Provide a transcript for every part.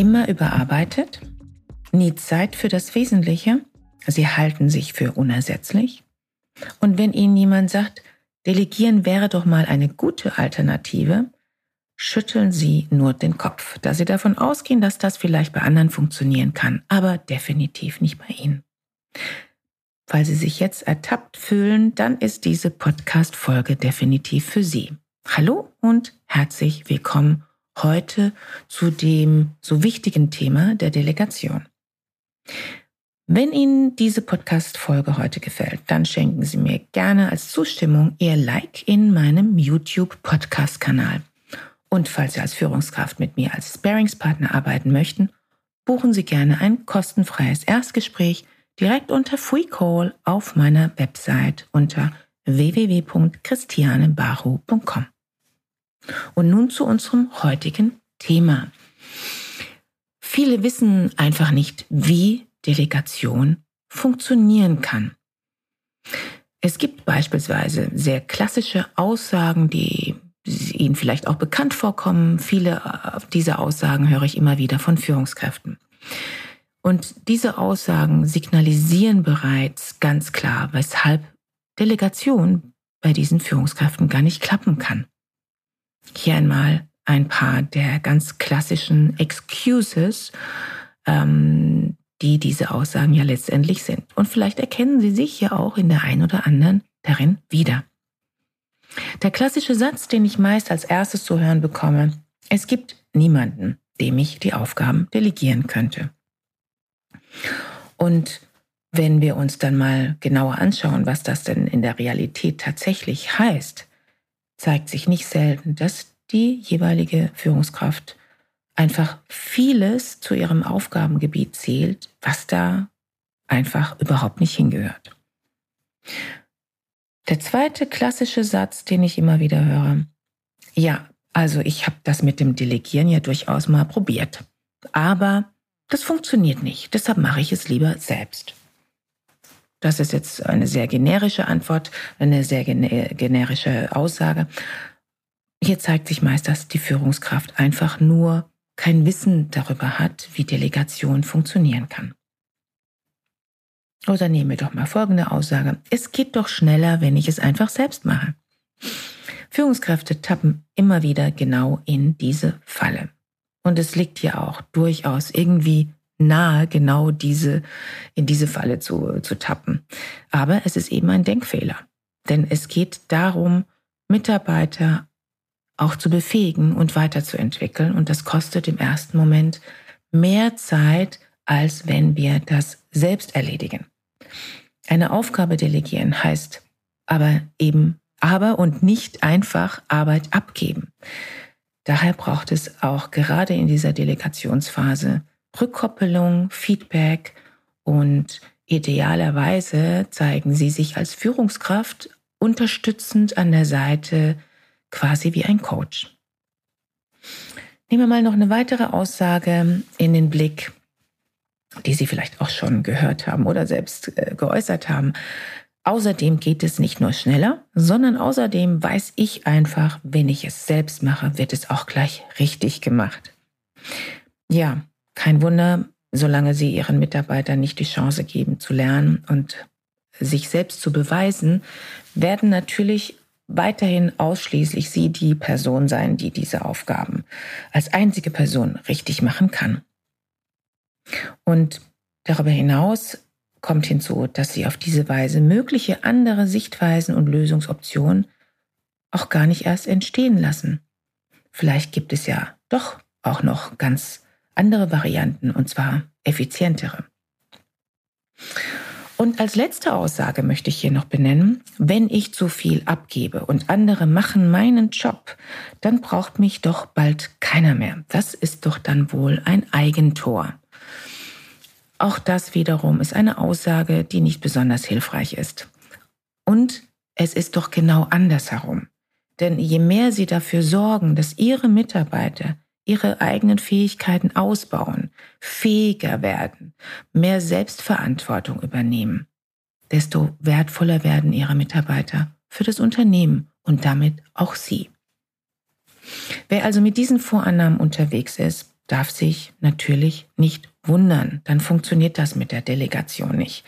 Immer überarbeitet, nie Zeit für das Wesentliche, sie halten sich für unersetzlich. Und wenn ihnen jemand sagt, delegieren wäre doch mal eine gute Alternative, schütteln sie nur den Kopf, da sie davon ausgehen, dass das vielleicht bei anderen funktionieren kann, aber definitiv nicht bei ihnen. Falls Sie sich jetzt ertappt fühlen, dann ist diese Podcast-Folge definitiv für Sie. Hallo und herzlich willkommen heute zu dem so wichtigen Thema der Delegation. Wenn Ihnen diese Podcast-Folge heute gefällt, dann schenken Sie mir gerne als Zustimmung Ihr Like in meinem YouTube-Podcast-Kanal. Und falls Sie als Führungskraft mit mir als Sparingspartner arbeiten möchten, buchen Sie gerne ein kostenfreies Erstgespräch direkt unter Free Call auf meiner Website unter www.christianebaru.com. Und nun zu unserem heutigen Thema. Viele wissen einfach nicht, wie Delegation funktionieren kann. Es gibt beispielsweise sehr klassische Aussagen, die Ihnen vielleicht auch bekannt vorkommen. Viele dieser Aussagen höre ich immer wieder von Führungskräften. Und diese Aussagen signalisieren bereits ganz klar, weshalb Delegation bei diesen Führungskräften gar nicht klappen kann. Hier einmal ein paar der ganz klassischen Excuses, ähm, die diese Aussagen ja letztendlich sind. Und vielleicht erkennen Sie sich ja auch in der einen oder anderen darin wieder. Der klassische Satz, den ich meist als erstes zu hören bekomme, es gibt niemanden, dem ich die Aufgaben delegieren könnte. Und wenn wir uns dann mal genauer anschauen, was das denn in der Realität tatsächlich heißt, zeigt sich nicht selten, dass die jeweilige Führungskraft einfach vieles zu ihrem Aufgabengebiet zählt, was da einfach überhaupt nicht hingehört. Der zweite klassische Satz, den ich immer wieder höre, ja, also ich habe das mit dem Delegieren ja durchaus mal probiert, aber das funktioniert nicht, deshalb mache ich es lieber selbst. Das ist jetzt eine sehr generische Antwort, eine sehr generische Aussage. Hier zeigt sich meist, dass die Führungskraft einfach nur kein Wissen darüber hat, wie Delegation funktionieren kann. Oder nehmen wir doch mal folgende Aussage. Es geht doch schneller, wenn ich es einfach selbst mache. Führungskräfte tappen immer wieder genau in diese Falle. Und es liegt ja auch durchaus irgendwie nahe, genau diese, in diese Falle zu, zu tappen. Aber es ist eben ein Denkfehler. Denn es geht darum, Mitarbeiter auch zu befähigen und weiterzuentwickeln. Und das kostet im ersten Moment mehr Zeit, als wenn wir das selbst erledigen. Eine Aufgabe delegieren heißt aber eben aber und nicht einfach Arbeit abgeben. Daher braucht es auch gerade in dieser Delegationsphase Rückkoppelung, Feedback und idealerweise zeigen sie sich als Führungskraft unterstützend an der Seite, quasi wie ein Coach. Nehmen wir mal noch eine weitere Aussage in den Blick, die Sie vielleicht auch schon gehört haben oder selbst äh, geäußert haben. Außerdem geht es nicht nur schneller, sondern außerdem weiß ich einfach, wenn ich es selbst mache, wird es auch gleich richtig gemacht. Ja, kein Wunder, solange sie ihren Mitarbeitern nicht die Chance geben zu lernen und sich selbst zu beweisen, werden natürlich weiterhin ausschließlich sie die Person sein, die diese Aufgaben als einzige Person richtig machen kann. Und darüber hinaus kommt hinzu, dass sie auf diese Weise mögliche andere Sichtweisen und Lösungsoptionen auch gar nicht erst entstehen lassen. Vielleicht gibt es ja doch auch noch ganz andere Varianten, und zwar effizientere. Und als letzte Aussage möchte ich hier noch benennen, wenn ich zu viel abgebe und andere machen meinen Job, dann braucht mich doch bald keiner mehr. Das ist doch dann wohl ein Eigentor. Auch das wiederum ist eine Aussage, die nicht besonders hilfreich ist. Und es ist doch genau andersherum. Denn je mehr Sie dafür sorgen, dass Ihre Mitarbeiter ihre eigenen Fähigkeiten ausbauen, fähiger werden, mehr Selbstverantwortung übernehmen, desto wertvoller werden ihre Mitarbeiter für das Unternehmen und damit auch Sie. Wer also mit diesen Vorannahmen unterwegs ist, darf sich natürlich nicht wundern. Dann funktioniert das mit der Delegation nicht.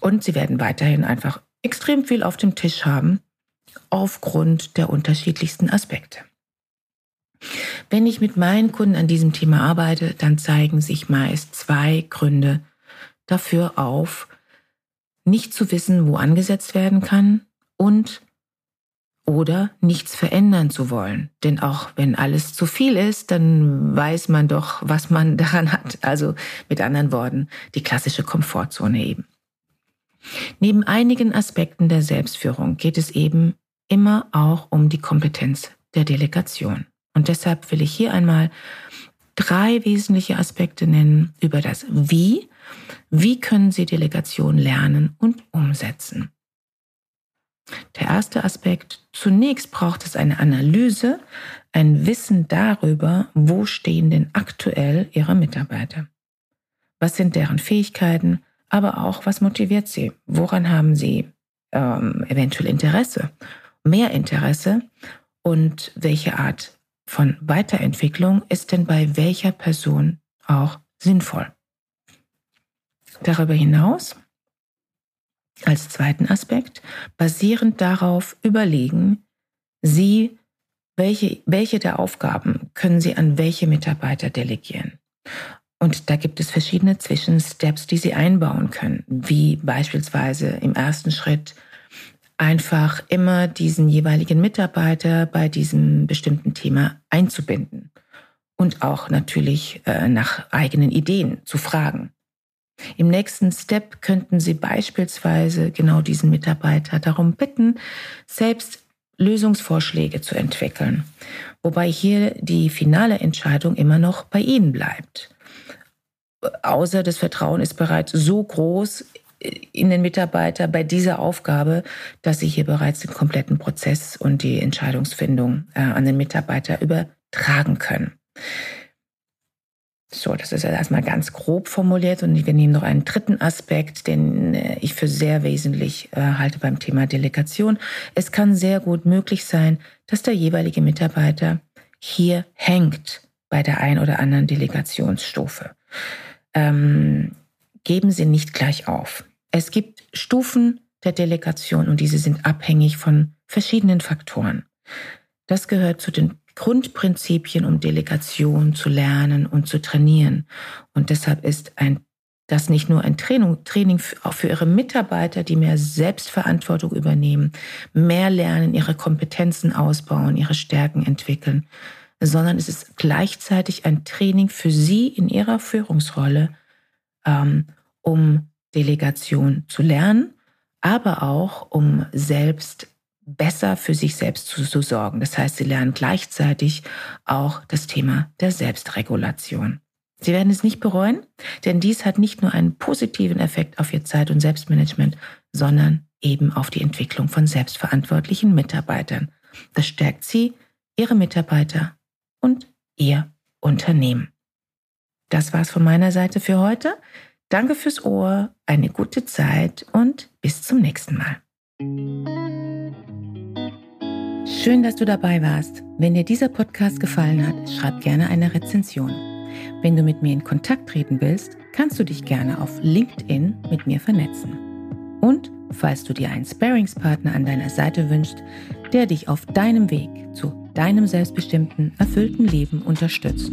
Und Sie werden weiterhin einfach extrem viel auf dem Tisch haben, aufgrund der unterschiedlichsten Aspekte. Wenn ich mit meinen Kunden an diesem Thema arbeite, dann zeigen sich meist zwei Gründe dafür auf, nicht zu wissen, wo angesetzt werden kann und oder nichts verändern zu wollen. Denn auch wenn alles zu viel ist, dann weiß man doch, was man daran hat. Also mit anderen Worten, die klassische Komfortzone eben. Neben einigen Aspekten der Selbstführung geht es eben immer auch um die Kompetenz der Delegation. Und deshalb will ich hier einmal drei wesentliche Aspekte nennen über das Wie. Wie können Sie Delegation lernen und umsetzen? Der erste Aspekt, zunächst braucht es eine Analyse, ein Wissen darüber, wo stehen denn aktuell Ihre Mitarbeiter. Was sind deren Fähigkeiten, aber auch was motiviert sie? Woran haben sie ähm, eventuell Interesse? Mehr Interesse und welche Art von Weiterentwicklung ist denn bei welcher Person auch sinnvoll. Darüber hinaus, als zweiten Aspekt, basierend darauf überlegen, Sie, welche, welche der Aufgaben können Sie an welche Mitarbeiter delegieren. Und da gibt es verschiedene Zwischensteps, die Sie einbauen können, wie beispielsweise im ersten Schritt einfach immer diesen jeweiligen Mitarbeiter bei diesem bestimmten Thema einzubinden und auch natürlich äh, nach eigenen Ideen zu fragen. Im nächsten Step könnten Sie beispielsweise genau diesen Mitarbeiter darum bitten, selbst Lösungsvorschläge zu entwickeln, wobei hier die finale Entscheidung immer noch bei Ihnen bleibt. Außer das Vertrauen ist bereits so groß in den Mitarbeiter bei dieser Aufgabe, dass sie hier bereits den kompletten Prozess und die Entscheidungsfindung äh, an den Mitarbeiter übertragen können. So, das ist ja erstmal ganz grob formuliert und wir nehmen noch einen dritten Aspekt, den äh, ich für sehr wesentlich äh, halte beim Thema Delegation. Es kann sehr gut möglich sein, dass der jeweilige Mitarbeiter hier hängt bei der ein oder anderen Delegationsstufe. Ähm, geben Sie nicht gleich auf. Es gibt Stufen der Delegation und diese sind abhängig von verschiedenen Faktoren. Das gehört zu den Grundprinzipien, um Delegation zu lernen und zu trainieren. Und deshalb ist ein, das nicht nur ein Training, Training für, auch für Ihre Mitarbeiter, die mehr Selbstverantwortung übernehmen, mehr lernen, ihre Kompetenzen ausbauen, ihre Stärken entwickeln, sondern es ist gleichzeitig ein Training für Sie in Ihrer Führungsrolle, ähm, um Delegation zu lernen, aber auch um selbst besser für sich selbst zu, zu, sorgen. Das heißt, sie lernen gleichzeitig auch das Thema der Selbstregulation. Sie werden es nicht bereuen, denn dies hat nicht nur einen positiven Effekt auf Ihr Zeit- und Selbstmanagement, sondern eben auf die Entwicklung von selbstverantwortlichen Mitarbeitern. Das stärkt Sie, Ihre Mitarbeiter und Ihr Unternehmen. Das war's von meiner Seite für heute. Danke fürs Ohr, eine gute Zeit und bis zum nächsten Mal. Schön, dass du dabei warst. Wenn dir dieser Podcast gefallen hat, schreib gerne eine Rezension. Wenn du mit mir in Kontakt treten willst, kannst du dich gerne auf LinkedIn mit mir vernetzen. Und falls du dir einen Sparingspartner an deiner Seite wünschst, der dich auf deinem Weg zu deinem selbstbestimmten, erfüllten Leben unterstützt,